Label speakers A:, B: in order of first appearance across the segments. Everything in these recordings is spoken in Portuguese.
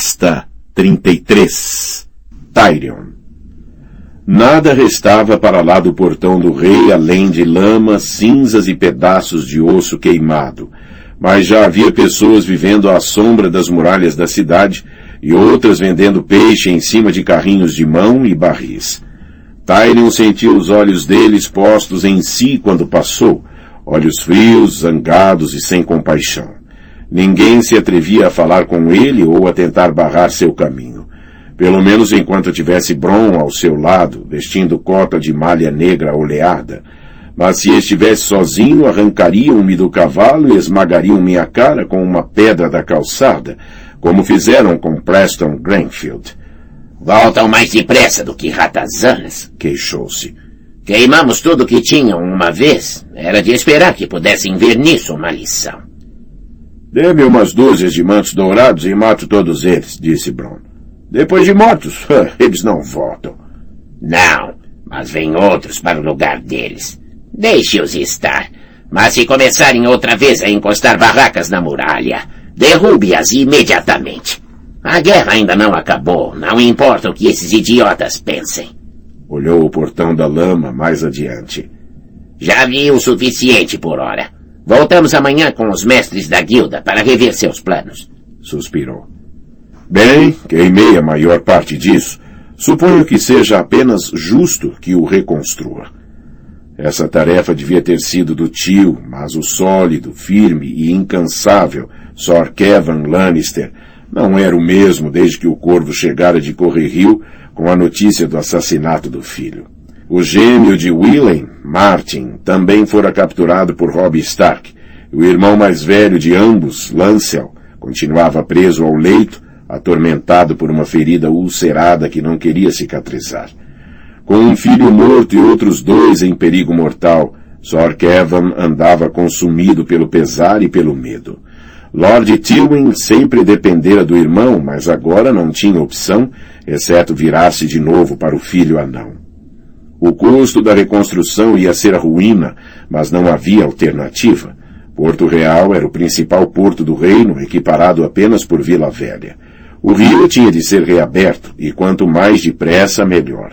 A: Asta 33 Tyrion Nada restava para lá do portão do rei além de lama, cinzas e pedaços de osso queimado, mas já havia pessoas vivendo à sombra das muralhas da cidade e outras vendendo peixe em cima de carrinhos de mão e barris. Tyrion sentiu os olhos deles postos em si quando passou, olhos frios, zangados e sem compaixão. Ninguém se atrevia a falar com ele ou a tentar barrar seu caminho. Pelo menos enquanto tivesse Bron ao seu lado, vestindo cota de malha negra oleada. Mas se estivesse sozinho, arrancariam-me do cavalo e esmagariam minha cara com uma pedra da calçada, como fizeram com Preston Granfield.
B: Voltam mais depressa do que ratazanas, queixou-se. Queimamos tudo que tinham uma vez. Era de esperar que pudessem ver nisso uma lição.
A: Dê-me umas dúzias de mantos dourados e mato todos eles, disse Bron. Depois de mortos, eles não voltam.
B: Não, mas vêm outros para o lugar deles. Deixe-os estar. Mas se começarem outra vez a encostar barracas na muralha, derrube-as imediatamente. A guerra ainda não acabou, não importa o que esses idiotas pensem.
A: Olhou o portão da lama mais adiante.
B: Já vi o suficiente por hora. Voltamos amanhã com os mestres da guilda para rever seus planos.
A: Suspirou. Bem, queimei a maior parte disso. Suponho que seja apenas justo que o reconstrua. Essa tarefa devia ter sido do tio, mas o sólido, firme e incansável Sir Kevin Lannister não era o mesmo desde que o corvo chegara de Correrio com a notícia do assassinato do filho. O gêmeo de Willem, Martin, também fora capturado por Robb Stark. O irmão mais velho de ambos, Lancel, continuava preso ao leito, atormentado por uma ferida ulcerada que não queria cicatrizar. Com um filho morto e outros dois em perigo mortal, Sor Kevin andava consumido pelo pesar e pelo medo. Lord Tywin sempre dependera do irmão, mas agora não tinha opção, exceto virar-se de novo para o filho anão. O custo da reconstrução ia ser a ruína, mas não havia alternativa. Porto Real era o principal porto do reino, equiparado apenas por Vila Velha. O rio tinha de ser reaberto, e quanto mais depressa, melhor.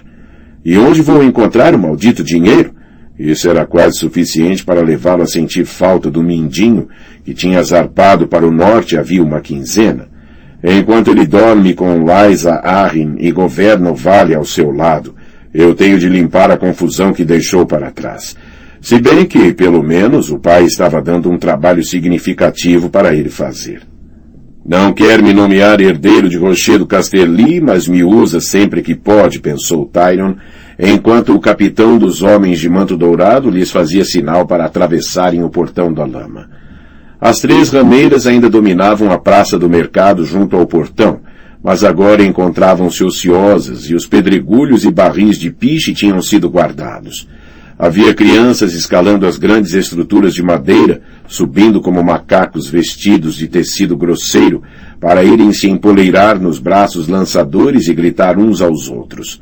A: E onde vou encontrar o maldito dinheiro? Isso era quase suficiente para levá-lo a sentir falta do mindinho, que tinha zarpado para o norte havia uma quinzena. Enquanto ele dorme com Liza Arryn e governa o vale ao seu lado, eu tenho de limpar a confusão que deixou para trás. Se bem que, pelo menos, o pai estava dando um trabalho significativo para ele fazer. Não quer me nomear herdeiro de Rochedo Casterly, mas me usa sempre que pode, pensou Tyrion, enquanto o capitão dos homens de manto dourado lhes fazia sinal para atravessarem o portão da lama. As três rameiras ainda dominavam a praça do mercado junto ao portão, mas agora encontravam-se ociosas e os pedregulhos e barris de piche tinham sido guardados. Havia crianças escalando as grandes estruturas de madeira, subindo como macacos vestidos de tecido grosseiro, para irem se empoleirar nos braços lançadores e gritar uns aos outros.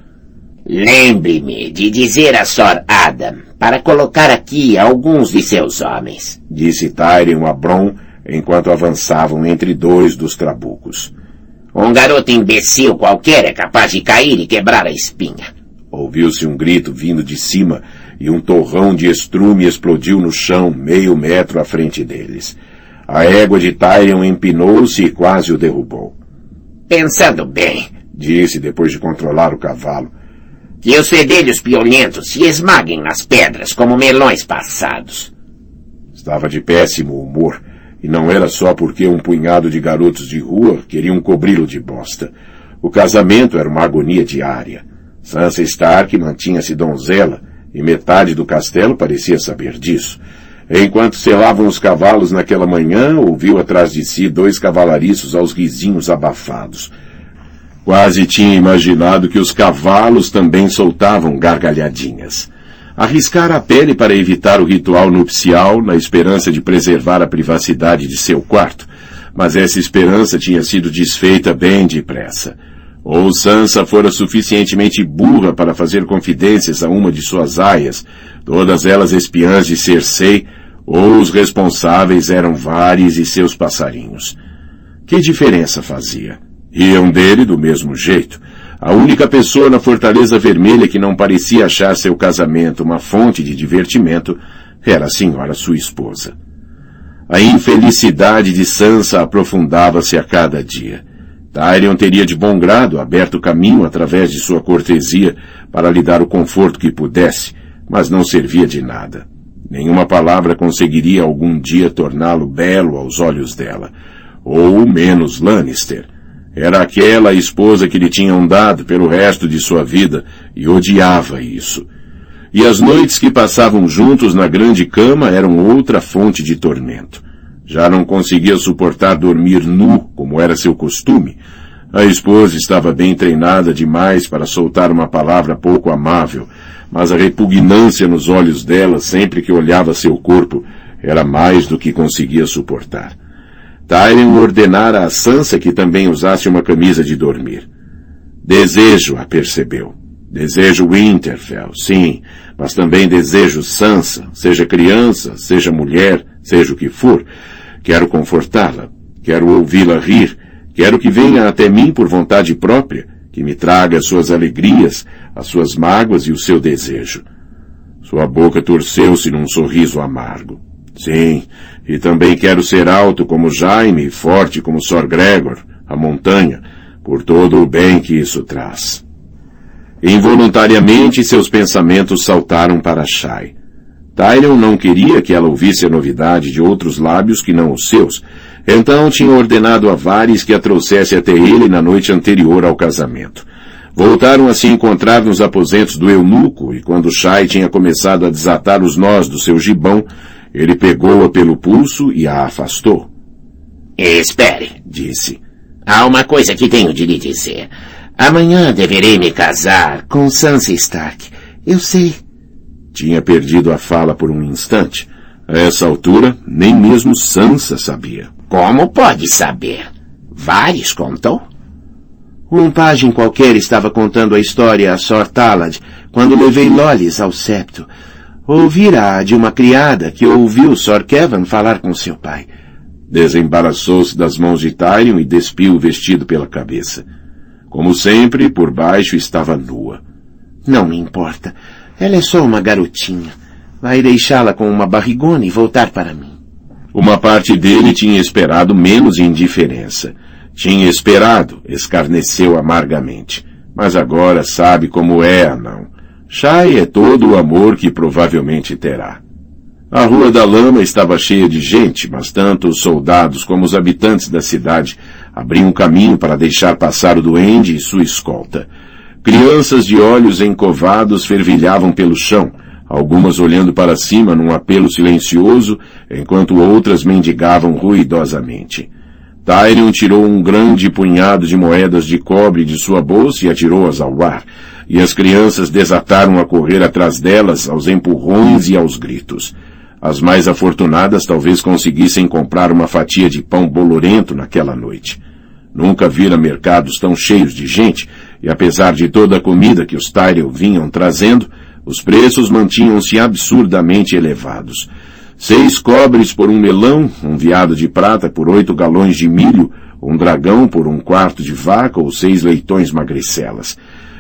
B: Lembre-me de dizer a Sor Adam para colocar aqui alguns de seus homens,
A: disse Tyrion a Bron enquanto avançavam entre dois dos trabucos.
B: Um garoto imbecil qualquer é capaz de cair e quebrar a espinha.
A: Ouviu-se um grito vindo de cima e um torrão de estrume explodiu no chão meio metro à frente deles. A égua de Tyrion empinou-se e quase o derrubou.
B: Pensando bem,
A: disse depois de controlar o cavalo,
B: que os fedelhos pionentos se esmaguem nas pedras como melões passados.
A: Estava de péssimo humor e não era só porque um punhado de garotos de rua queriam cobri-lo de bosta. O casamento era uma agonia diária. Sansa Stark mantinha-se donzela, e metade do castelo parecia saber disso. Enquanto selavam os cavalos naquela manhã, ouviu atrás de si dois cavalariços aos risinhos abafados. Quase tinha imaginado que os cavalos também soltavam gargalhadinhas arriscar a pele para evitar o ritual nupcial na esperança de preservar a privacidade de seu quarto, mas essa esperança tinha sido desfeita bem depressa. Ou Sansa fora suficientemente burra para fazer confidências a uma de suas aias, todas elas espiãs de Cersei, ou os responsáveis eram Vares e seus passarinhos. Que diferença fazia? Riam dele do mesmo jeito. A única pessoa na Fortaleza Vermelha que não parecia achar seu casamento uma fonte de divertimento era a senhora sua esposa. A infelicidade de Sansa aprofundava-se a cada dia. Tyrion teria de bom grado aberto caminho através de sua cortesia para lhe dar o conforto que pudesse, mas não servia de nada. Nenhuma palavra conseguiria algum dia torná-lo belo aos olhos dela. Ou menos Lannister. Era aquela esposa que lhe tinham dado pelo resto de sua vida e odiava isso. E as noites que passavam juntos na grande cama eram outra fonte de tormento. Já não conseguia suportar dormir nu, como era seu costume. A esposa estava bem treinada demais para soltar uma palavra pouco amável, mas a repugnância nos olhos dela sempre que olhava seu corpo era mais do que conseguia suportar. Tyrion ordenara a Sansa que também usasse uma camisa de dormir. Desejo-a, percebeu. Desejo Winterfell, sim, mas também desejo Sansa, seja criança, seja mulher, seja o que for. Quero confortá-la, quero ouvi-la rir, quero que venha até mim por vontade própria, que me traga as suas alegrias, as suas mágoas e o seu desejo. Sua boca torceu-se num sorriso amargo. Sim, e também quero ser alto como Jaime e forte como Sor Gregor, a montanha, por todo o bem que isso traz. Involuntariamente seus pensamentos saltaram para Shai. Tyrion não queria que ela ouvisse a novidade de outros lábios que não os seus, então tinha ordenado a Varys que a trouxesse até ele na noite anterior ao casamento. Voltaram a se encontrar nos aposentos do eunuco, e quando Shai tinha começado a desatar os nós do seu gibão, ele pegou-a pelo pulso e a afastou.
B: Espere, disse. Há uma coisa que tenho de lhe dizer. Amanhã deverei me casar com Sansa Stark. Eu sei.
A: Tinha perdido a fala por um instante. A essa altura, nem mesmo Sansa sabia.
B: Como pode saber? Vares contou?
C: Um pajem qualquer estava contando a história a Sor Talad quando levei Lolis ao septo. Ouvira de uma criada que ouviu Sor Kevin falar com seu pai.
A: Desembaraçou-se das mãos de Tyrion e despiu o vestido pela cabeça. Como sempre, por baixo estava nua.
C: Não me importa. Ela é só uma garotinha. Vai deixá-la com uma barrigona e voltar para mim.
A: Uma parte dele tinha esperado menos indiferença. Tinha esperado, escarneceu amargamente. Mas agora sabe como é, não. Shai é todo o amor que provavelmente terá. A Rua da Lama estava cheia de gente, mas tanto os soldados como os habitantes da cidade abriam caminho para deixar passar o duende e sua escolta. Crianças de olhos encovados fervilhavam pelo chão, algumas olhando para cima num apelo silencioso, enquanto outras mendigavam ruidosamente. Tyrion tirou um grande punhado de moedas de cobre de sua bolsa e atirou-as ao ar, e as crianças desataram a correr atrás delas aos empurrões e aos gritos. As mais afortunadas talvez conseguissem comprar uma fatia de pão bolorento naquela noite. Nunca vira mercados tão cheios de gente, e apesar de toda a comida que os Tyrell vinham trazendo, os preços mantinham-se absurdamente elevados. Seis cobres por um melão, um viado de prata por oito galões de milho, um dragão por um quarto de vaca ou seis leitões magricelas.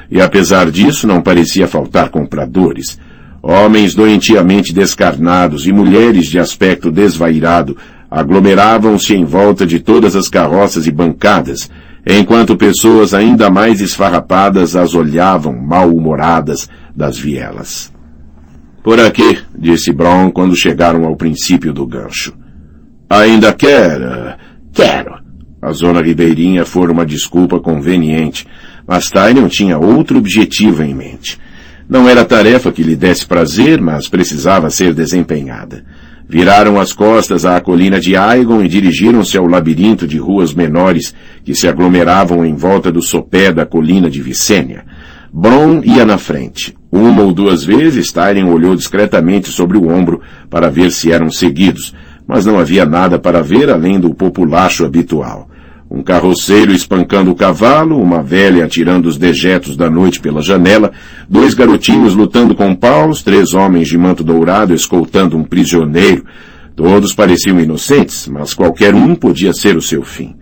A: E apesar disso, não parecia faltar compradores. Homens doentiamente descarnados e mulheres de aspecto desvairado aglomeravam-se em volta de todas as carroças e bancadas, enquanto pessoas ainda mais esfarrapadas as olhavam mal-humoradas das vielas. Por aqui, disse Brown quando chegaram ao princípio do gancho. Ainda quer?
B: Quero.
A: A zona ribeirinha fora uma desculpa conveniente, mas Tyrion tinha outro objetivo em mente. Não era tarefa que lhe desse prazer, mas precisava ser desempenhada. Viraram as costas à colina de Aegon e dirigiram-se ao labirinto de ruas menores que se aglomeravam em volta do sopé da colina de Vicênia. Bron ia na frente. Uma ou duas vezes Tyrion olhou discretamente sobre o ombro para ver se eram seguidos, mas não havia nada para ver além do populacho habitual um carroceiro espancando o cavalo, uma velha atirando os dejetos da noite pela janela, dois garotinhos lutando com paus, três homens de manto dourado escoltando um prisioneiro. Todos pareciam inocentes, mas qualquer um podia ser o seu fim.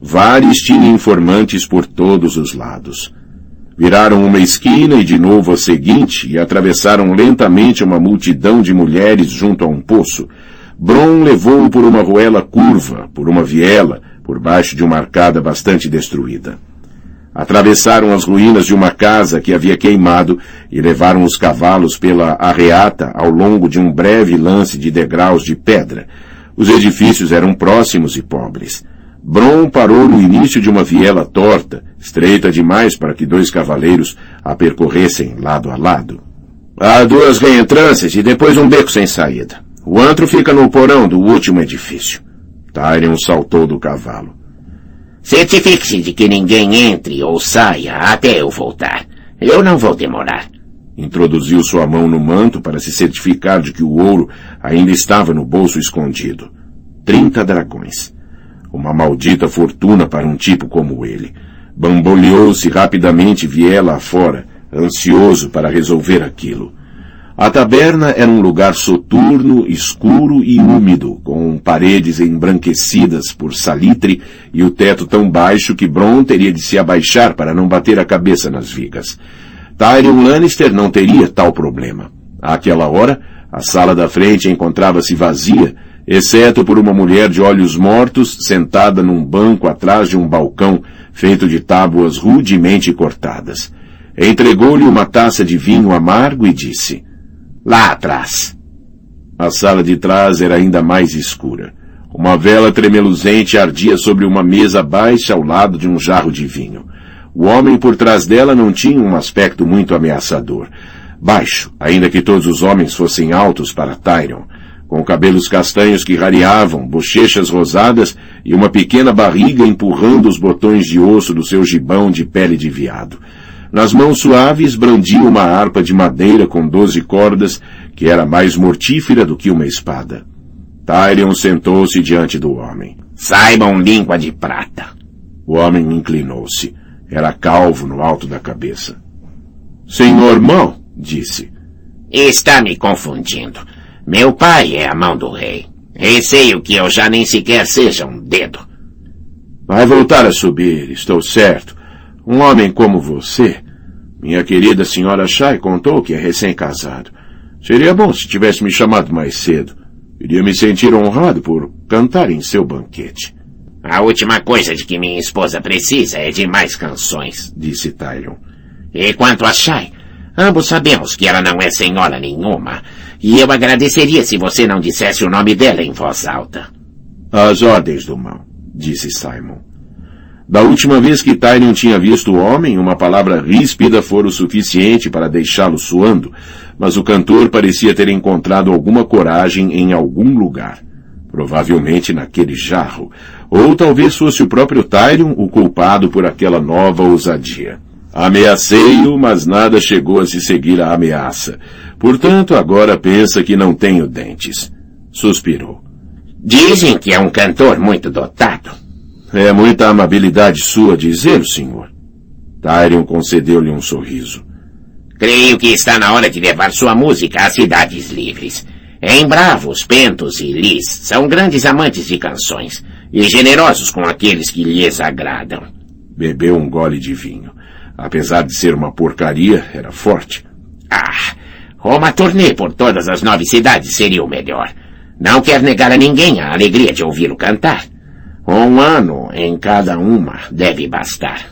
A: Vares tinha informantes por todos os lados. Viraram uma esquina e de novo a seguinte e atravessaram lentamente uma multidão de mulheres junto a um poço. Bron levou-o por uma ruela curva, por uma viela, por baixo de uma arcada bastante destruída. Atravessaram as ruínas de uma casa que havia queimado e levaram os cavalos pela arreata ao longo de um breve lance de degraus de pedra. Os edifícios eram próximos e pobres. Bron parou no início de uma viela torta, estreita demais para que dois cavaleiros a percorressem lado a lado. Há duas reentrâncias e depois um beco sem saída. O antro fica no porão do último edifício. Tyrion saltou do cavalo.
B: Certifique-se de que ninguém entre ou saia até eu voltar. Eu não vou demorar.
A: Introduziu sua mão no manto para se certificar de que o ouro ainda estava no bolso escondido. Trinta dragões. Uma maldita fortuna para um tipo como ele. Bamboleou-se rapidamente viela afora, ansioso para resolver aquilo. A taberna era um lugar soturno, escuro e úmido, com paredes embranquecidas por salitre e o teto tão baixo que Bron teria de se abaixar para não bater a cabeça nas vigas. Tyrion Lannister não teria tal problema. Àquela hora, a sala da frente encontrava-se vazia, exceto por uma mulher de olhos mortos sentada num banco atrás de um balcão feito de tábuas rudemente cortadas. Entregou-lhe uma taça de vinho amargo e disse, Lá atrás. A sala de trás era ainda mais escura. Uma vela tremeluzente ardia sobre uma mesa baixa ao lado de um jarro de vinho. O homem por trás dela não tinha um aspecto muito ameaçador. Baixo, ainda que todos os homens fossem altos para Tyrion, com cabelos castanhos que rareavam, bochechas rosadas e uma pequena barriga empurrando os botões de osso do seu gibão de pele de viado. Nas mãos suaves brandia uma harpa de madeira com doze cordas, que era mais mortífera do que uma espada. Tyrion sentou-se diante do homem.
B: Saibam língua de prata.
A: O homem inclinou-se. Era calvo no alto da cabeça. Senhor Mão, disse.
B: Está me confundindo. Meu pai é a mão do rei. Receio que eu já nem sequer seja um dedo.
A: Vai voltar a subir, estou certo. Um homem como você, minha querida senhora Shai contou que é recém-casado. Seria bom se tivesse me chamado mais cedo. Iria me sentir honrado por cantar em seu banquete.
B: A última coisa de que minha esposa precisa é de mais canções, disse Tyrion. E quanto a Shai, ambos sabemos que ela não é senhora nenhuma, e eu agradeceria se você não dissesse o nome dela em voz alta.
A: As ordens do mal, disse Simon. Da última vez que Tyrion tinha visto o homem, uma palavra ríspida fora o suficiente para deixá-lo suando, mas o cantor parecia ter encontrado alguma coragem em algum lugar. Provavelmente naquele jarro. Ou talvez fosse o próprio Tyrion o culpado por aquela nova ousadia. Ameacei-o, mas nada chegou a se seguir à ameaça. Portanto, agora pensa que não tenho dentes. Suspirou.
B: Dizem que é um cantor muito dotado.
A: É muita amabilidade sua dizer, senhor. Tyrion concedeu-lhe um sorriso.
B: Creio que está na hora de levar sua música às cidades livres. Em Bravos, Pentos e Lis são grandes amantes de canções e generosos com aqueles que lhes agradam.
A: Bebeu um gole de vinho. Apesar de ser uma porcaria, era forte.
B: Ah, uma turnê por todas as nove cidades seria o melhor. Não quer negar a ninguém a alegria de ouvi-lo cantar. Um ano em cada uma deve bastar.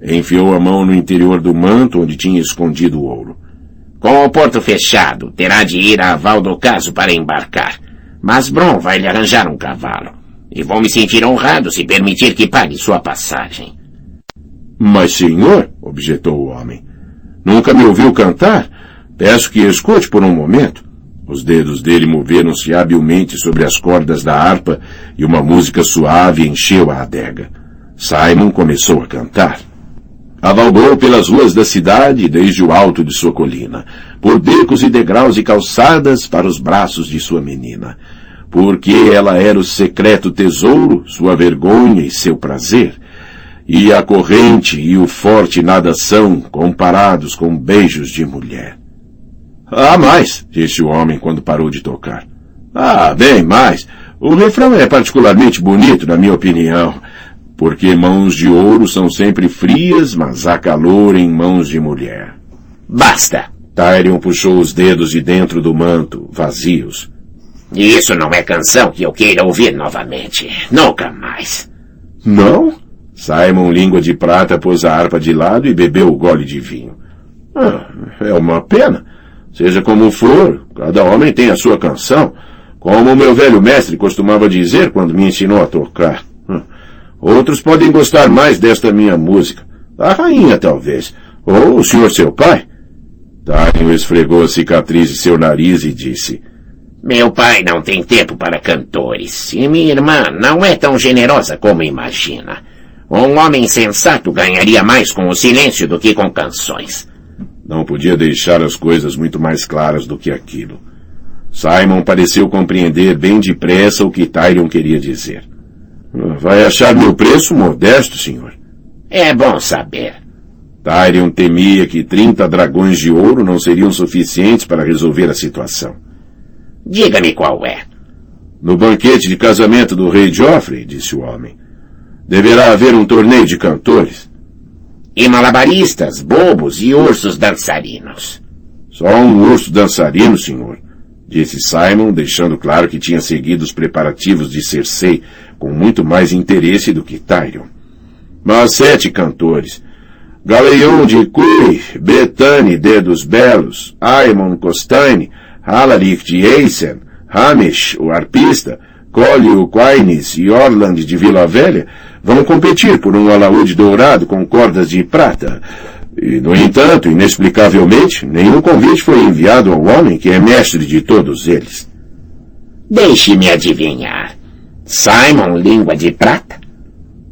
A: Enfiou a mão no interior do manto onde tinha escondido o ouro.
B: Com o porto fechado, terá de ir a Val do Caso para embarcar. Mas Bron vai lhe arranjar um cavalo. E vou me sentir honrado se permitir que pague sua passagem.
A: Mas, senhor, objetou o homem, nunca me ouviu cantar? Peço que escute por um momento. Os dedos dele moveram-se habilmente sobre as cordas da harpa e uma música suave encheu a adega. Simon começou a cantar. Avalgou pelas ruas da cidade desde o alto de sua colina, por becos e degraus e calçadas para os braços de sua menina. Porque ela era o secreto tesouro, sua vergonha e seu prazer. E a corrente e o forte nada são comparados com beijos de mulher. Ah, mais, disse o homem quando parou de tocar. Ah, bem mais. O refrão é particularmente bonito, na minha opinião. Porque mãos de ouro são sempre frias, mas há calor em mãos de mulher.
B: Basta!
A: Tyrion puxou os dedos de dentro do manto, vazios.
B: Isso não é canção que eu queira ouvir novamente. Nunca mais.
A: Não? Simon, língua de prata, pôs a harpa de lado e bebeu o gole de vinho. Ah, é uma pena. Seja como for, cada homem tem a sua canção, como o meu velho mestre costumava dizer quando me ensinou a tocar. Hum. Outros podem gostar mais desta minha música. A rainha, talvez. Ou o senhor seu pai. Dario esfregou a cicatriz de seu nariz e disse,
B: Meu pai não tem tempo para cantores, e minha irmã não é tão generosa como imagina. Um homem sensato ganharia mais com o silêncio do que com canções.
A: Não podia deixar as coisas muito mais claras do que aquilo. Simon pareceu compreender bem depressa o que Tyrion queria dizer. Vai achar meu preço modesto, senhor?
B: É bom saber.
A: Tyrion temia que trinta dragões de ouro não seriam suficientes para resolver a situação.
B: Diga-me qual é.
A: No banquete de casamento do rei Joffrey, disse o homem, deverá haver um torneio de cantores.
B: E malabaristas, bobos e ursos dançarinos.
A: Só um urso dançarino, senhor, disse Simon, deixando claro que tinha seguido os preparativos de Cersei com muito mais interesse do que Tyrion. Mas sete cantores. Galeão de Cui, Betani, Dedos Belos, Aemon Costane, Halaric de Eisen, Hamish, o arpista, Collio Quaines e Orland de Vila Velha vão competir por um alaúde dourado com cordas de prata. E, no entanto, inexplicavelmente, nenhum convite foi enviado ao homem que é mestre de todos eles.
B: Deixe-me adivinhar. Simon, língua de prata?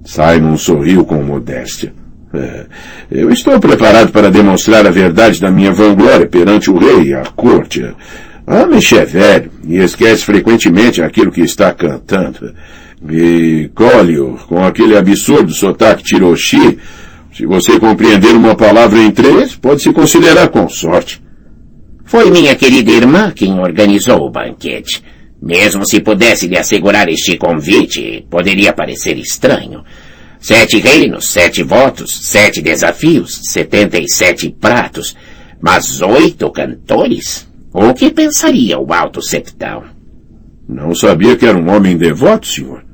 A: Simon sorriu com modéstia. É, eu estou preparado para demonstrar a verdade da minha vanglória perante o rei e a corte. Amish é velho e esquece frequentemente aquilo que está cantando. E Collio, com aquele absurdo sotaque tiroshi, se você compreender uma palavra em três, pode se considerar com sorte.
B: Foi minha querida irmã quem organizou o banquete. Mesmo se pudesse lhe assegurar este convite, poderia parecer estranho. Sete reinos, sete votos, sete desafios, setenta e sete pratos, mas oito cantores? O que pensaria o alto septão?
A: Não sabia que era um homem devoto, senhor.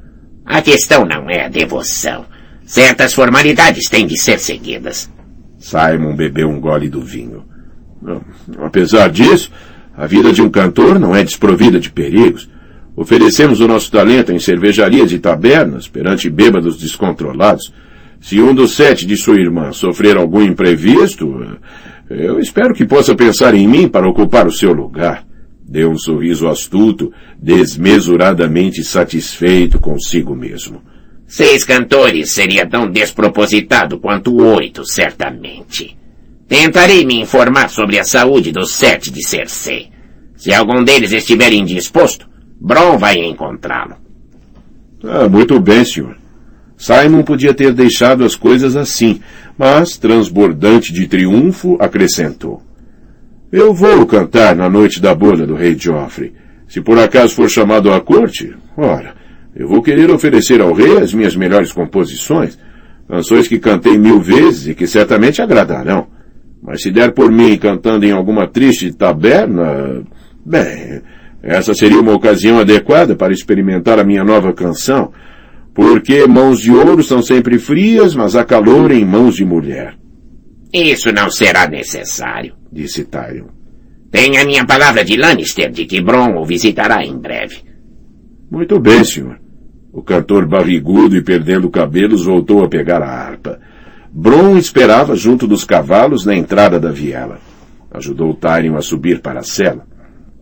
B: A questão não é a devoção. Certas formalidades têm de ser seguidas.
A: Simon bebeu um gole do vinho. Apesar disso, a vida de um cantor não é desprovida de perigos. Oferecemos o nosso talento em cervejarias e tabernas perante bêbados descontrolados. Se um dos sete de sua irmã sofrer algum imprevisto, eu espero que possa pensar em mim para ocupar o seu lugar. Deu um sorriso astuto, desmesuradamente satisfeito consigo mesmo.
B: Seis cantores seria tão despropositado quanto oito, certamente. Tentarei me informar sobre a saúde dos sete de Cersei. Se algum deles estiver indisposto, Bron vai encontrá-lo.
A: Ah, muito bem, senhor. Simon podia ter deixado as coisas assim, mas, transbordante de triunfo, acrescentou. Eu vou cantar na noite da boda do rei Joffrey. Se por acaso for chamado à corte, ora, eu vou querer oferecer ao rei as minhas melhores composições, canções que cantei mil vezes e que certamente agradarão. Mas se der por mim cantando em alguma triste taberna, bem, essa seria uma ocasião adequada para experimentar a minha nova canção, porque mãos de ouro são sempre frias, mas há calor em mãos de mulher.
B: Isso não será necessário,
A: disse Tyrion.
B: Tenha minha palavra de Lannister de que Bron o visitará em breve.
A: Muito bem, senhor. O cantor barrigudo e perdendo cabelos voltou a pegar a harpa. Bron esperava junto dos cavalos na entrada da viela. Ajudou Tyrion a subir para a cela.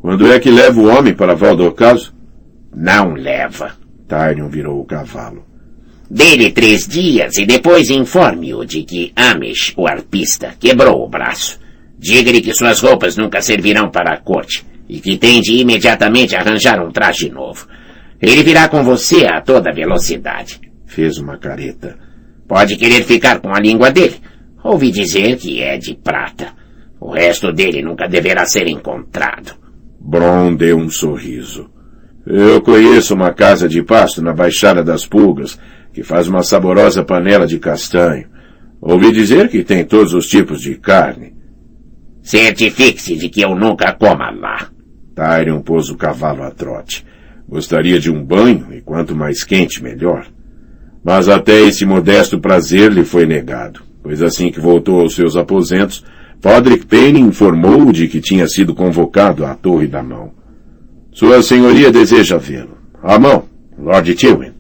A: Quando é que leva o homem para Val do Ocaso?
B: Não leva.
A: Tyrion virou o cavalo.
B: Dele três dias e depois informe-o de que Amish, o arpista, quebrou o braço. Diga-lhe que suas roupas nunca servirão para a corte e que tem de imediatamente arranjar um traje novo. Ele virá com você a toda velocidade.
A: Fez uma careta.
B: Pode querer ficar com a língua dele. Ouvi dizer que é de prata. O resto dele nunca deverá ser encontrado.
A: Bron deu um sorriso. Eu conheço uma casa de pasto na Baixada das Pulgas que faz uma saborosa panela de castanho. Ouvi dizer que tem todos os tipos de carne.
B: Certifique-se de que eu nunca coma lá.
A: Tyrion pôs o cavalo a trote. Gostaria de um banho, e quanto mais quente, melhor. Mas até esse modesto prazer lhe foi negado, pois assim que voltou aos seus aposentos, Podrick Payne informou de que tinha sido convocado à Torre da Mão. Sua Senhoria deseja vê-lo. A mão, Lord Tywin.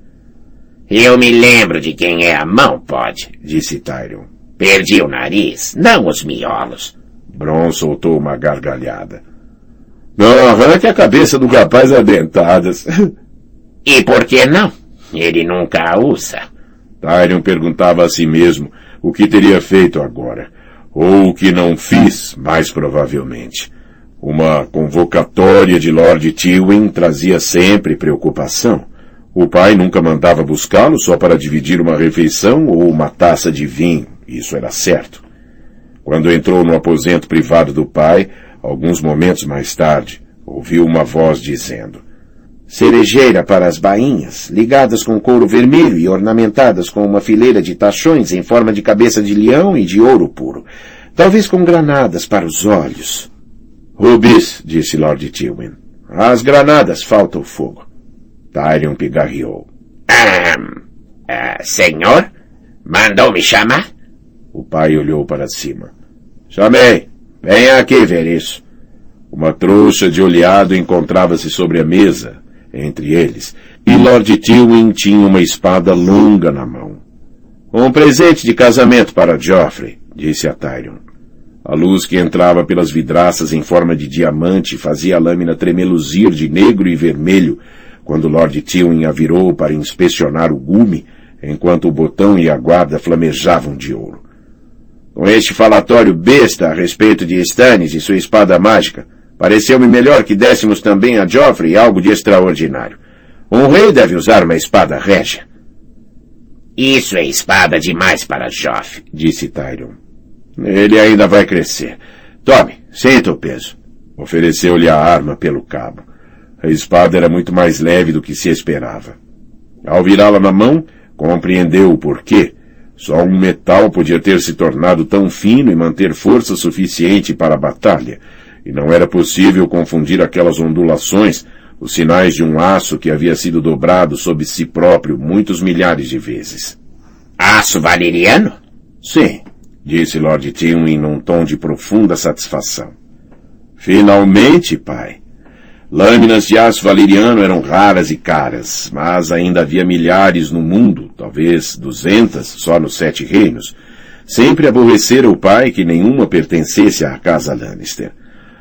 B: Eu me lembro de quem é a mão, pode,
A: disse Tyrion.
B: Perdi o nariz, não os miolos.
A: Bron soltou uma gargalhada. Não arranque a cabeça do rapaz a dentadas.
B: E por que não? Ele nunca a usa.
A: Tyrion perguntava a si mesmo o que teria feito agora. Ou o que não fiz, mais provavelmente. Uma convocatória de Lord Tywin trazia sempre preocupação. O pai nunca mandava buscá-lo só para dividir uma refeição ou uma taça de vinho, isso era certo. Quando entrou no aposento privado do pai, alguns momentos mais tarde, ouviu uma voz dizendo Cerejeira para as bainhas, ligadas com couro vermelho e ornamentadas com uma fileira de tachões em forma de cabeça de leão e de ouro puro, talvez com granadas para os olhos. Rubis, disse Lord Tywin. As granadas falta o fogo. Tyrion pigarreou.
B: Ah, ah, senhor? Mandou me chamar?
A: O pai olhou para cima. Chamei. Venha aqui ver isso. Uma trouxa de oleado encontrava-se sobre a mesa, entre eles, e Lord Tywin tinha uma espada longa na mão. Um presente de casamento para Geoffrey, disse a Tyrion. A luz que entrava pelas vidraças em forma de diamante fazia a lâmina tremeluzir de negro e vermelho quando Lord Tywin a virou para inspecionar o gume, enquanto o botão e a guarda flamejavam de ouro. Com este falatório besta a respeito de Stannis e sua espada mágica, pareceu-me melhor que dessemos também a Joffrey algo de extraordinário. Um rei deve usar uma espada régia.
B: Isso é espada demais para Joffrey,
A: disse Tyrion. Ele ainda vai crescer. Tome, sinta o peso. Ofereceu-lhe a arma pelo cabo. A espada era muito mais leve do que se esperava. Ao virá-la na mão, compreendeu o porquê. Só um metal podia ter se tornado tão fino e manter força suficiente para a batalha, e não era possível confundir aquelas ondulações, os sinais de um aço que havia sido dobrado sob si próprio muitos milhares de vezes.
B: Aço valeriano?
A: Sim, disse Lord Tywin num tom de profunda satisfação. Finalmente, pai. Lâminas de aço valeriano eram raras e caras, mas ainda havia milhares no mundo, talvez duzentas só nos Sete Reinos. Sempre aborrecera o pai que nenhuma pertencesse à casa Lannister.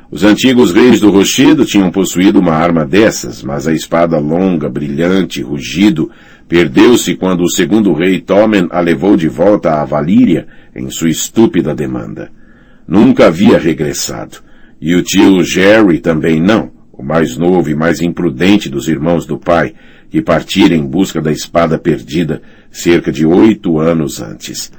A: Os antigos reis do Rochedo tinham possuído uma arma dessas, mas a espada longa, brilhante, rugido, perdeu-se quando o segundo rei Tommen a levou de volta à Valíria em sua estúpida demanda. Nunca havia regressado. E o tio Jerry também não o mais novo e mais imprudente dos irmãos do pai, que partira em busca da espada perdida cerca de oito anos antes.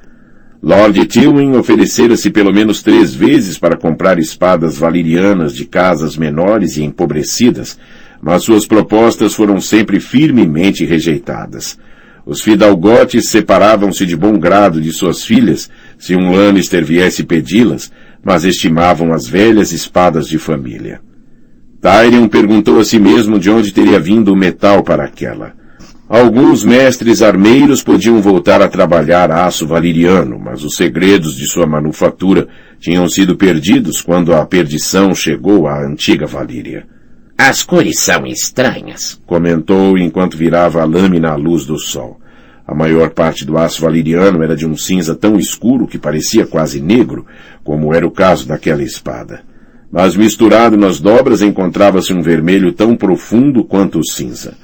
A: Lord Tywin oferecera-se pelo menos três vezes para comprar espadas valerianas de casas menores e empobrecidas, mas suas propostas foram sempre firmemente rejeitadas. Os fidalgotes separavam-se de bom grado de suas filhas se um Lannister viesse pedi-las, mas estimavam as velhas espadas de família. Tyrion perguntou a si mesmo de onde teria vindo o metal para aquela. Alguns mestres armeiros podiam voltar a trabalhar aço valeriano, mas os segredos de sua manufatura tinham sido perdidos quando a perdição chegou à antiga Valíria.
B: As cores são estranhas,
A: comentou enquanto virava a lâmina à luz do sol. A maior parte do aço valeriano era de um cinza tão escuro que parecia quase negro, como era o caso daquela espada mas misturado nas dobras encontrava-se um vermelho tão profundo quanto o cinza.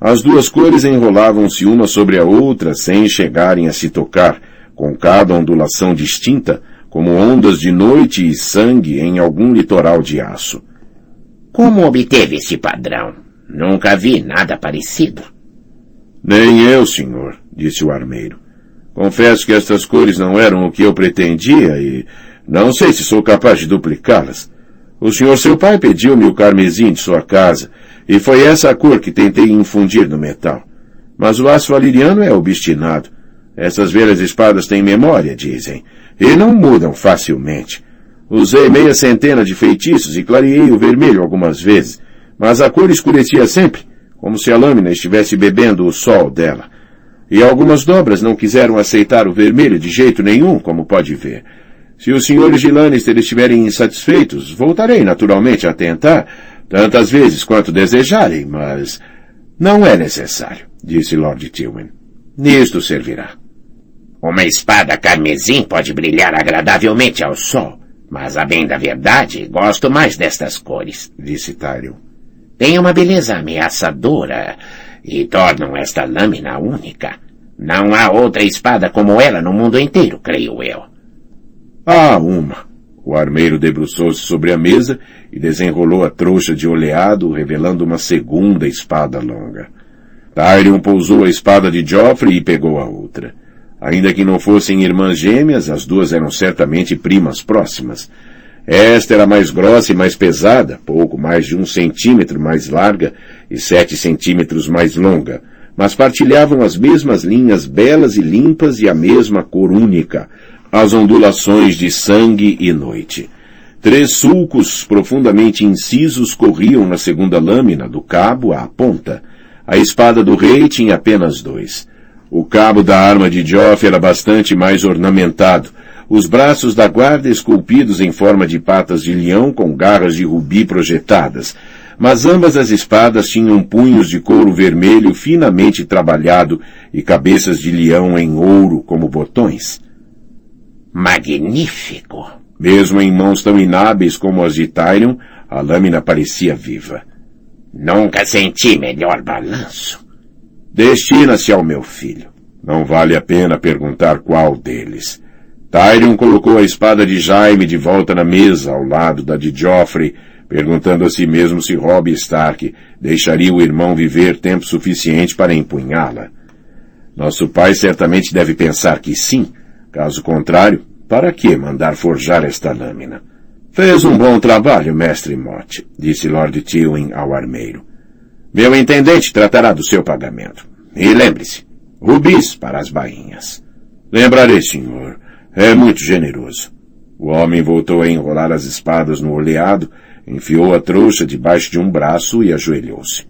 A: As duas cores enrolavam-se uma sobre a outra sem chegarem a se tocar, com cada ondulação distinta, como ondas de noite e sangue em algum litoral de aço.
B: Como obteve esse padrão? Nunca vi nada parecido.
A: Nem eu, senhor, disse o armeiro. Confesso que estas cores não eram o que eu pretendia e não sei se sou capaz de duplicá-las. O senhor seu pai pediu-me o carmesim de sua casa, e foi essa a cor que tentei infundir no metal. Mas o aço é obstinado. Essas velhas espadas têm memória, dizem, e não mudam facilmente. Usei meia centena de feitiços e clareei o vermelho algumas vezes, mas a cor escurecia sempre, como se a lâmina estivesse bebendo o sol dela. E algumas dobras não quiseram aceitar o vermelho de jeito nenhum, como pode ver. Se os senhores de Lannister estiverem insatisfeitos, voltarei naturalmente a tentar, tantas vezes quanto desejarem, mas não é necessário, disse Lord Tywin. Nisto servirá.
B: Uma espada carmesim pode brilhar agradavelmente ao sol, mas a bem da verdade, gosto mais destas cores, disse Tyrion. Tem uma beleza ameaçadora e tornam esta lâmina única. Não há outra espada como ela no mundo inteiro, creio eu.
A: Há uma. O armeiro debruçou-se sobre a mesa e desenrolou a trouxa de oleado, revelando uma segunda espada longa. Tyrion pousou a espada de Joffrey e pegou a outra. Ainda que não fossem irmãs gêmeas, as duas eram certamente primas próximas. Esta era mais grossa e mais pesada, pouco mais de um centímetro mais larga e sete centímetros mais longa, mas partilhavam as mesmas linhas belas e limpas e a mesma cor única, as ondulações de sangue e noite. Três sulcos profundamente incisos corriam na segunda lâmina, do cabo à ponta. A espada do rei tinha apenas dois. O cabo da arma de Joff era bastante mais ornamentado. Os braços da guarda esculpidos em forma de patas de leão com garras de rubi projetadas. Mas ambas as espadas tinham punhos de couro vermelho finamente trabalhado e cabeças de leão em ouro como botões.
B: Magnífico!
A: Mesmo em mãos tão inábeis como as de Tyrion, a lâmina parecia viva.
B: Nunca senti melhor balanço.
A: Destina-se ao meu filho. Não vale a pena perguntar qual deles. Tyrion colocou a espada de Jaime de volta na mesa, ao lado da de Joffrey, perguntando a si mesmo se Robb Stark deixaria o irmão viver tempo suficiente para empunhá-la. Nosso pai certamente deve pensar que sim. Caso contrário, para que mandar forjar esta lâmina? Fez um bom trabalho, mestre Mott, disse Lord Tywin ao armeiro. Meu intendente tratará do seu pagamento. E lembre-se, rubis para as bainhas. Lembrarei, senhor. É muito generoso. O homem voltou a enrolar as espadas no oleado, enfiou a trouxa debaixo de um braço e ajoelhou-se.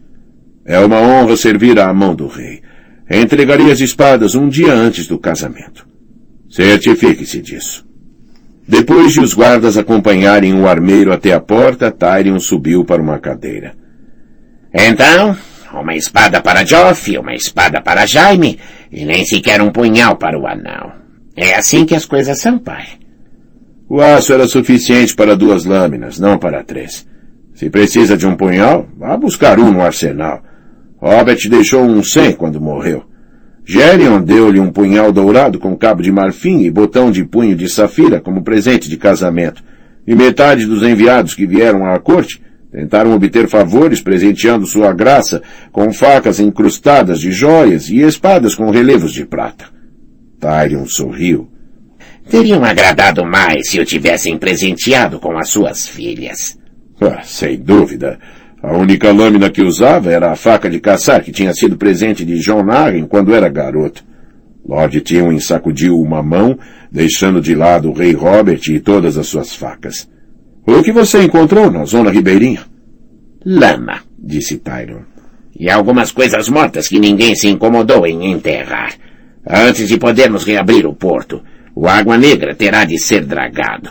A: É uma honra servir à mão do rei. Entregaria as espadas um dia antes do casamento. Certifique-se disso. Depois de os guardas acompanharem o armeiro até a porta, Tyrion subiu para uma cadeira.
B: Então, uma espada para Joff, uma espada para Jaime, e nem sequer um punhal para o anão. É assim que as coisas são, pai.
A: O aço era suficiente para duas lâminas, não para três. Se precisa de um punhal, vá buscar um no arsenal. Robert deixou um sem quando morreu. Gerion deu-lhe um punhal dourado com cabo de marfim e botão de punho de safira como presente de casamento. E metade dos enviados que vieram à corte Tentaram obter favores presenteando sua graça com facas incrustadas de joias e espadas com relevos de prata. Tyrion sorriu.
B: Teriam agradado mais se o tivessem presenteado com as suas filhas.
A: Ah, sem dúvida. A única lâmina que usava era a faca de caçar que tinha sido presente de John Arryn quando era garoto. Lord Tywin sacudiu uma mão, deixando de lado o rei Robert e todas as suas facas. O que você encontrou na zona ribeirinha?
B: Lama, disse Tyron. E algumas coisas mortas que ninguém se incomodou em enterrar. Antes de podermos reabrir o porto, o Água Negra terá de ser dragado.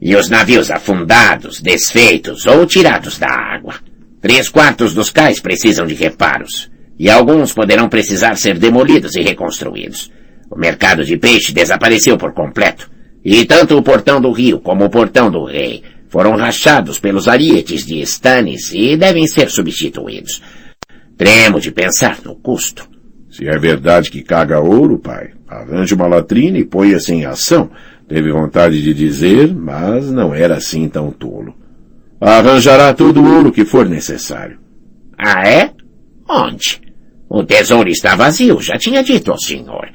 B: E os navios afundados, desfeitos ou tirados da água. Três quartos dos cais precisam de reparos. E alguns poderão precisar ser demolidos e reconstruídos. O mercado de peixe desapareceu por completo. E tanto o portão do rio como o portão do rei foram rachados pelos arietes de Stannis e devem ser substituídos. Tremo de pensar no custo.
A: Se é verdade que caga ouro, pai, arranje uma latrina e ponha-se em ação. Teve vontade de dizer, mas não era assim tão tolo. Arranjará todo o ouro que for necessário.
B: Ah, é? Onde? O tesouro está vazio, já tinha dito ao senhor.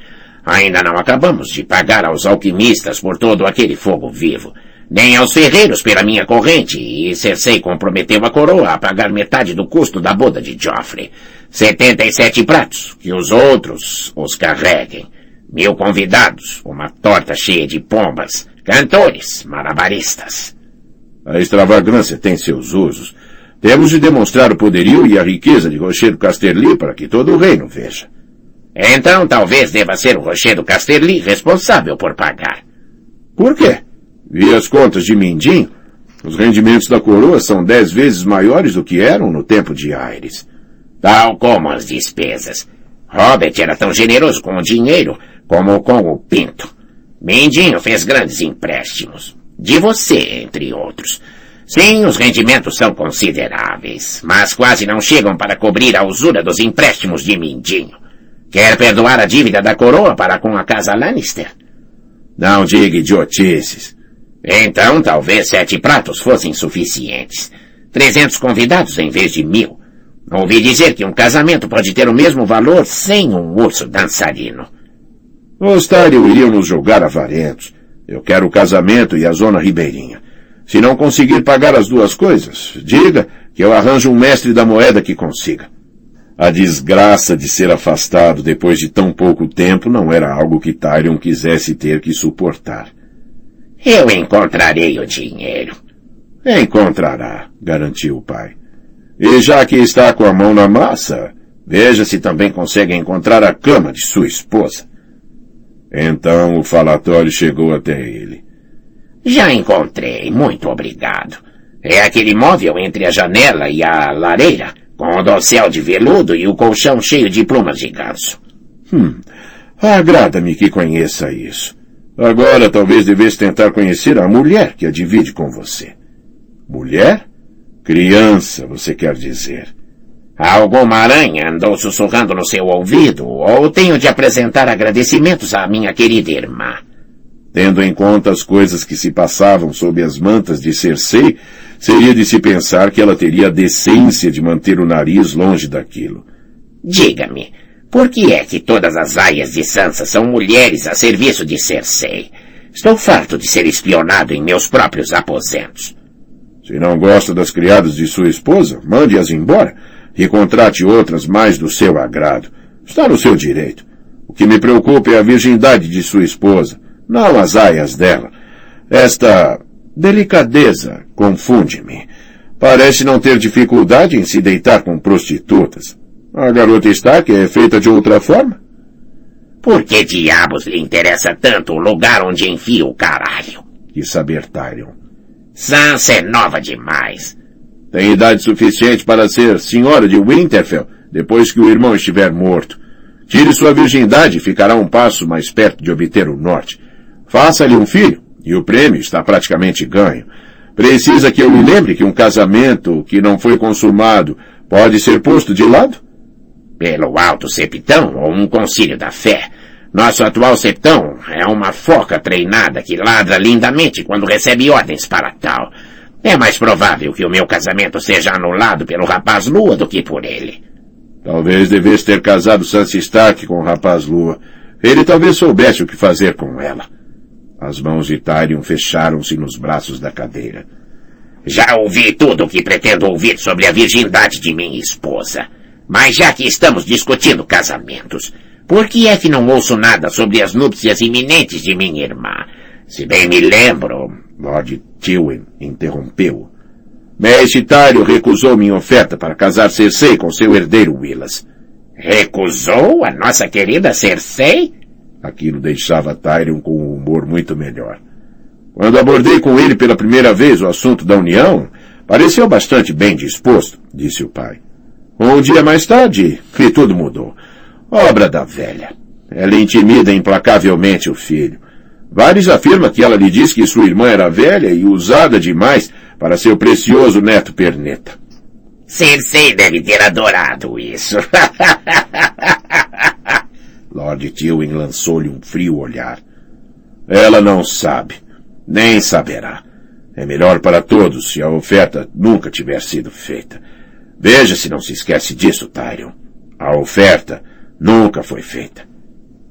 B: Ainda não acabamos de pagar aos alquimistas por todo aquele fogo vivo. Nem aos ferreiros pela minha corrente, e Cersei comprometeu a coroa a pagar metade do custo da boda de Joffrey. Setenta e sete pratos, que os outros os carreguem. Mil convidados, uma torta cheia de pombas, cantores, malabaristas.
A: A extravagância tem seus usos. Temos de demonstrar o poderio e a riqueza de Rochedo Casterly para que todo o reino veja.
B: Então talvez deva ser o Rochedo Casterly responsável por pagar.
A: Por quê? Vi as contas de Mindinho. Os rendimentos da coroa são dez vezes maiores do que eram no tempo de Aires.
B: Tal como as despesas. Robert era tão generoso com o dinheiro como com o pinto. Mindinho fez grandes empréstimos. De você, entre outros. Sim, os rendimentos são consideráveis, mas quase não chegam para cobrir a usura dos empréstimos de Mindinho. Quer perdoar a dívida da coroa para com a casa Lannister?
A: Não diga idiotices.
B: Então talvez sete pratos fossem suficientes. Trezentos convidados em vez de mil. Ouvi dizer que um casamento pode ter o mesmo valor sem um urso dançarino.
A: Os Tyrion iriam nos julgar avarentos. Eu quero o casamento e a zona ribeirinha. Se não conseguir pagar as duas coisas, diga que eu arranjo um mestre da moeda que consiga. A desgraça de ser afastado depois de tão pouco tempo não era algo que Tyrion quisesse ter que suportar.
B: Eu encontrarei o dinheiro.
A: Encontrará, garantiu o pai. E já que está com a mão na massa, veja se também consegue encontrar a cama de sua esposa. Então o falatório chegou até ele.
B: Já encontrei, muito obrigado. É aquele móvel entre a janela e a lareira, com o dossel de veludo e o colchão cheio de plumas de ganso.
A: Hum, agrada-me que conheça isso. Agora talvez devesse tentar conhecer a mulher que a divide com você. Mulher? Criança, você quer dizer.
B: Alguma aranha andou sussurrando no seu ouvido, ou tenho de apresentar agradecimentos à minha querida irmã.
A: Tendo em conta as coisas que se passavam sob as mantas de Cersei, seria de se pensar que ela teria a decência de manter o nariz longe daquilo.
B: Diga-me, por que é que todas as aias de Sansa são mulheres a serviço de Cersei? Estou farto de ser espionado em meus próprios aposentos.
A: Se não gosta das criadas de sua esposa, mande-as embora e contrate outras mais do seu agrado. Está no seu direito. O que me preocupa é a virgindade de sua esposa, não as aias dela. Esta delicadeza confunde-me. Parece não ter dificuldade em se deitar com prostitutas. A garota está que é feita de outra forma?
B: Por que diabos lhe interessa tanto o lugar onde enfia o caralho?
A: Quis saber Tyrion.
B: Sansa é nova demais.
A: Tem idade suficiente para ser senhora de Winterfell depois que o irmão estiver morto. Tire sua virgindade e ficará um passo mais perto de obter o norte. Faça-lhe um filho e o prêmio está praticamente ganho. Precisa que eu lhe lembre que um casamento que não foi consumado pode ser posto de lado?
B: Pelo alto septão ou um concílio da fé. Nosso atual septão é uma foca treinada que ladra lindamente quando recebe ordens para tal. É mais provável que o meu casamento seja anulado pelo rapaz Lua do que por ele.
A: Talvez devesse ter casado Sansa Stark com o rapaz Lua. Ele talvez soubesse o que fazer com ela. As mãos de Tyrion fecharam-se nos braços da cadeira.
B: Já ouvi tudo o que pretendo ouvir sobre a virgindade de minha esposa. Mas já que estamos discutindo casamentos, por que é que não ouço nada sobre as núpcias iminentes de minha irmã? Se bem me lembro,
A: Lord Tywin interrompeu. Mestre Tyrion recusou minha oferta para casar Cersei com seu herdeiro Willas.
B: Recusou a nossa querida Cersei?
A: Aquilo deixava Tyrion com um humor muito melhor. Quando abordei com ele pela primeira vez o assunto da união, pareceu bastante bem disposto, disse o pai. Um dia mais tarde, e tudo mudou. Obra da velha. Ela intimida implacavelmente o filho. Vários afirma que ela lhe disse que sua irmã era velha e usada demais para seu precioso neto perneta.
B: Cersei deve ter adorado isso.
A: Lord Tywin lançou-lhe um frio olhar. Ela não sabe, nem saberá. É melhor para todos se a oferta nunca tiver sido feita. Veja se não se esquece disso, Tyrion. A oferta nunca foi feita.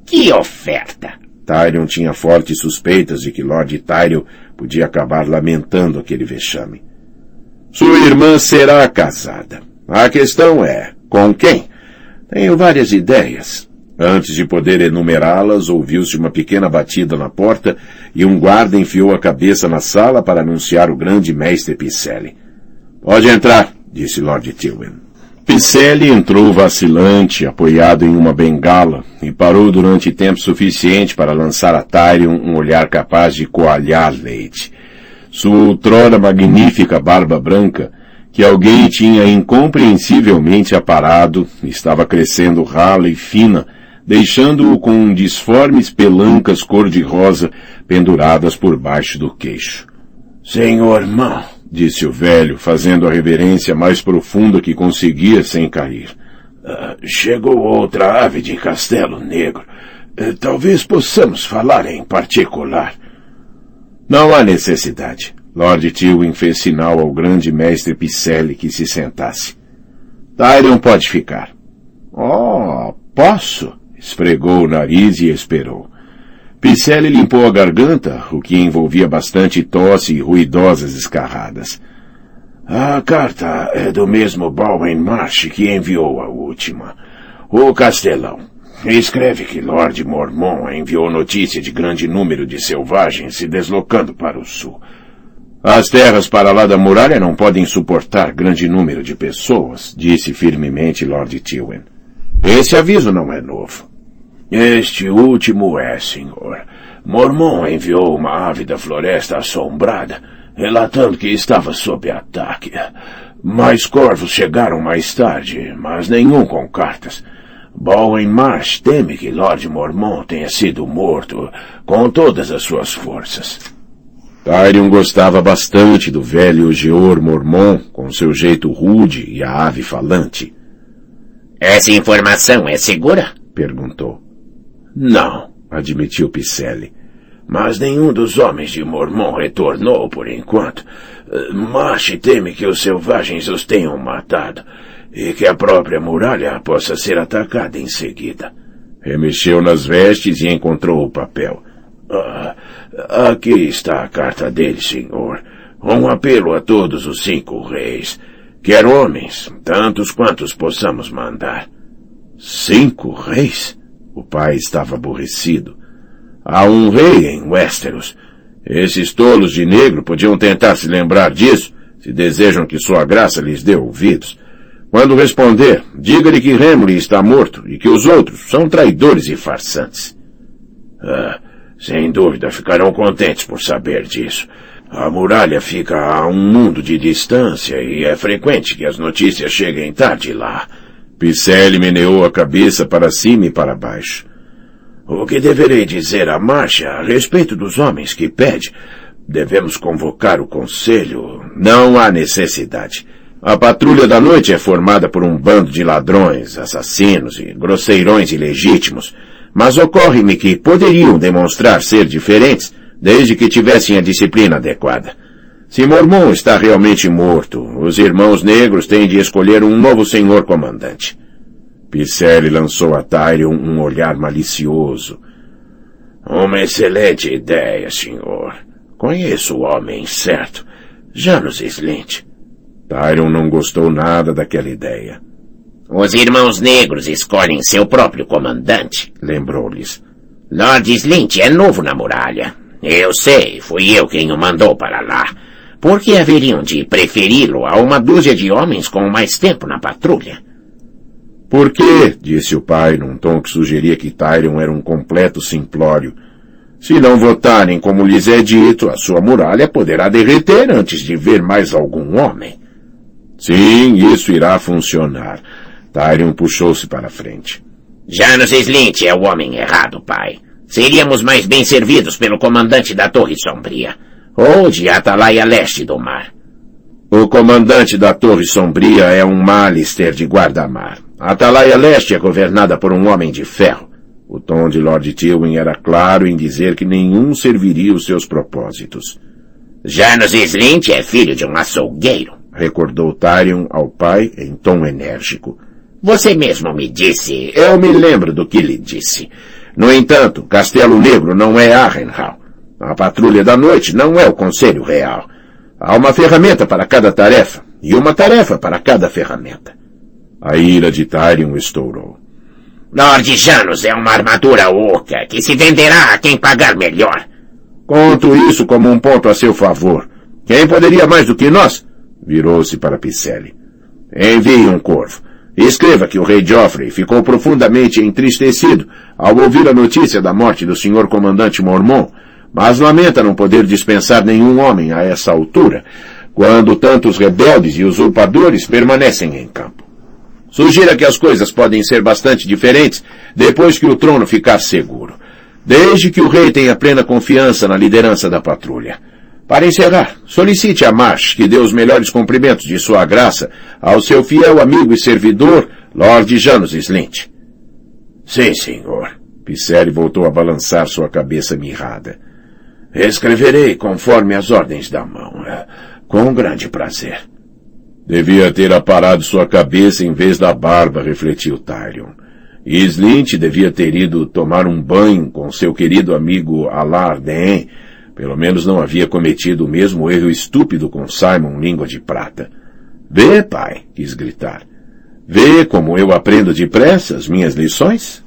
B: Que oferta?
A: Tyrion tinha fortes suspeitas de que Lord Tyrion podia acabar lamentando aquele vexame. Sua irmã será casada. A questão é, com quem? Tenho várias ideias. Antes de poder enumerá-las, ouviu-se uma pequena batida na porta e um guarda enfiou a cabeça na sala para anunciar o grande mestre Picelli. Pode entrar, disse Lord Tywin. Picelli entrou vacilante, apoiado em uma bengala, e parou durante tempo suficiente para lançar a Tyrion um olhar capaz de coalhar leite. Sua outrora magnífica barba branca, que alguém tinha incompreensivelmente aparado, estava crescendo rala e fina, deixando-o com disformes pelancas cor-de-rosa penduradas por baixo do queixo. Senhor Mão, disse o velho, fazendo a reverência mais profunda que conseguia sem cair. Uh, chegou outra ave de Castelo Negro. Uh, talvez possamos falar em particular. Não há necessidade. Lord Tywin fez sinal ao grande mestre Picelli que se sentasse. Tyrion pode ficar. Oh, posso? Esfregou o nariz e esperou. Picelli limpou a garganta, o que envolvia bastante tosse e ruidosas escarradas. A carta é do mesmo Bowen Marsh que enviou a última. O Castelão. Escreve que Lord Mormon enviou notícia de grande número de selvagens se deslocando para o sul. As terras para lá da muralha não podem suportar grande número de pessoas, disse firmemente Lord Tywin. Esse aviso não é novo. Este último é, senhor. Mormon enviou uma ave da floresta assombrada, relatando que estava sob ataque. Mais corvos chegaram mais tarde, mas nenhum com cartas. Bowen Marsh teme que Lord Mormon tenha sido morto com todas as suas forças. Tyrion gostava bastante do velho Geor Mormon, com seu jeito rude e a ave falante.
B: Essa informação é segura?
A: perguntou. Não, admitiu Picelli. Mas nenhum dos homens de Mormon retornou por enquanto. Marche teme que os selvagens os tenham matado e que a própria muralha possa ser atacada em seguida. Remexeu nas vestes e encontrou o papel. Ah, aqui está a carta dele, senhor. Um apelo a todos os cinco reis. Quer homens, tantos quantos possamos mandar. Cinco reis? O pai estava aborrecido. Há um rei em Westeros. Esses tolos de negro podiam tentar se lembrar disso, se desejam que sua graça lhes dê ouvidos. Quando responder, diga-lhe que Remley está morto e que os outros são traidores e farsantes. Ah, sem dúvida ficarão contentes por saber disso. A muralha fica a um mundo de distância e é frequente que as notícias cheguem tarde lá. Picelli meneou a cabeça para cima e para baixo. O que deverei dizer a Marcha a respeito dos homens que pede? Devemos convocar o conselho? Não há necessidade. A patrulha da noite é formada por um bando de ladrões, assassinos e grosseirões ilegítimos, mas ocorre-me que poderiam demonstrar ser diferentes desde que tivessem a disciplina adequada. Se Mormon está realmente morto, os irmãos negros têm de escolher um novo senhor comandante. Picelli lançou a Tyrion um olhar malicioso. Uma excelente ideia, senhor. Conheço o homem certo. Janus Slint. Tyrion não gostou nada daquela ideia.
B: Os irmãos negros escolhem seu próprio comandante, lembrou-lhes. Lord Slint é novo na muralha. Eu sei, fui eu quem o mandou para lá. Por que haveriam de preferi-lo a uma dúzia de homens com mais tempo na patrulha?
A: Por quê? disse o pai num tom que sugeria que Tyrion era um completo simplório. Se não votarem como lhes é dito, a sua muralha poderá derreter antes de ver mais algum homem. Sim, isso irá funcionar. Tyrion puxou-se para frente.
B: Janus Slint é o homem errado, pai. Seríamos mais bem servidos pelo comandante da Torre Sombria ou de Atalaia Leste do Mar.
A: O comandante da Torre Sombria é um Malister de guarda-mar. Atalaia Leste é governada por um homem de ferro. O tom de Lord Tywin era claro em dizer que nenhum serviria os seus propósitos.
B: Janus Slint é filho de um açougueiro,
A: recordou Tyrion ao pai em tom enérgico.
B: Você mesmo me disse.
A: Eu me lembro do que lhe disse. No entanto, Castelo Negro não é Arrenhal. A patrulha da noite não é o Conselho Real. Há uma ferramenta para cada tarefa, e uma tarefa para cada ferramenta. A ira de Tyrion estourou.
B: Lord Janus é uma armadura oca que se venderá a quem pagar melhor.
A: Conto isso como um ponto a seu favor. Quem poderia mais do que nós? Virou-se para Picelli. Envie um corvo. Escreva que o rei Joffrey ficou profundamente entristecido ao ouvir a notícia da morte do senhor comandante Mormon, mas lamenta não poder dispensar nenhum homem a essa altura, quando tantos rebeldes e usurpadores permanecem em campo. Sugira que as coisas podem ser bastante diferentes depois que o trono ficar seguro, desde que o rei tenha plena confiança na liderança da patrulha. Para encerrar, solicite a Marsh que dê os melhores cumprimentos de sua graça ao seu fiel amigo e servidor, Lord Janus Slint. Sim, senhor. Picelli voltou a balançar sua cabeça mirrada. Escreverei conforme as ordens da mão. É, com grande prazer. Devia ter aparado sua cabeça em vez da barba, refletiu Tyrion. E Slint devia ter ido tomar um banho com seu querido amigo Alarden pelo menos não havia cometido o mesmo erro estúpido com Simon Língua de Prata. Vê, pai, quis gritar. Vê como eu aprendo depressa as minhas lições?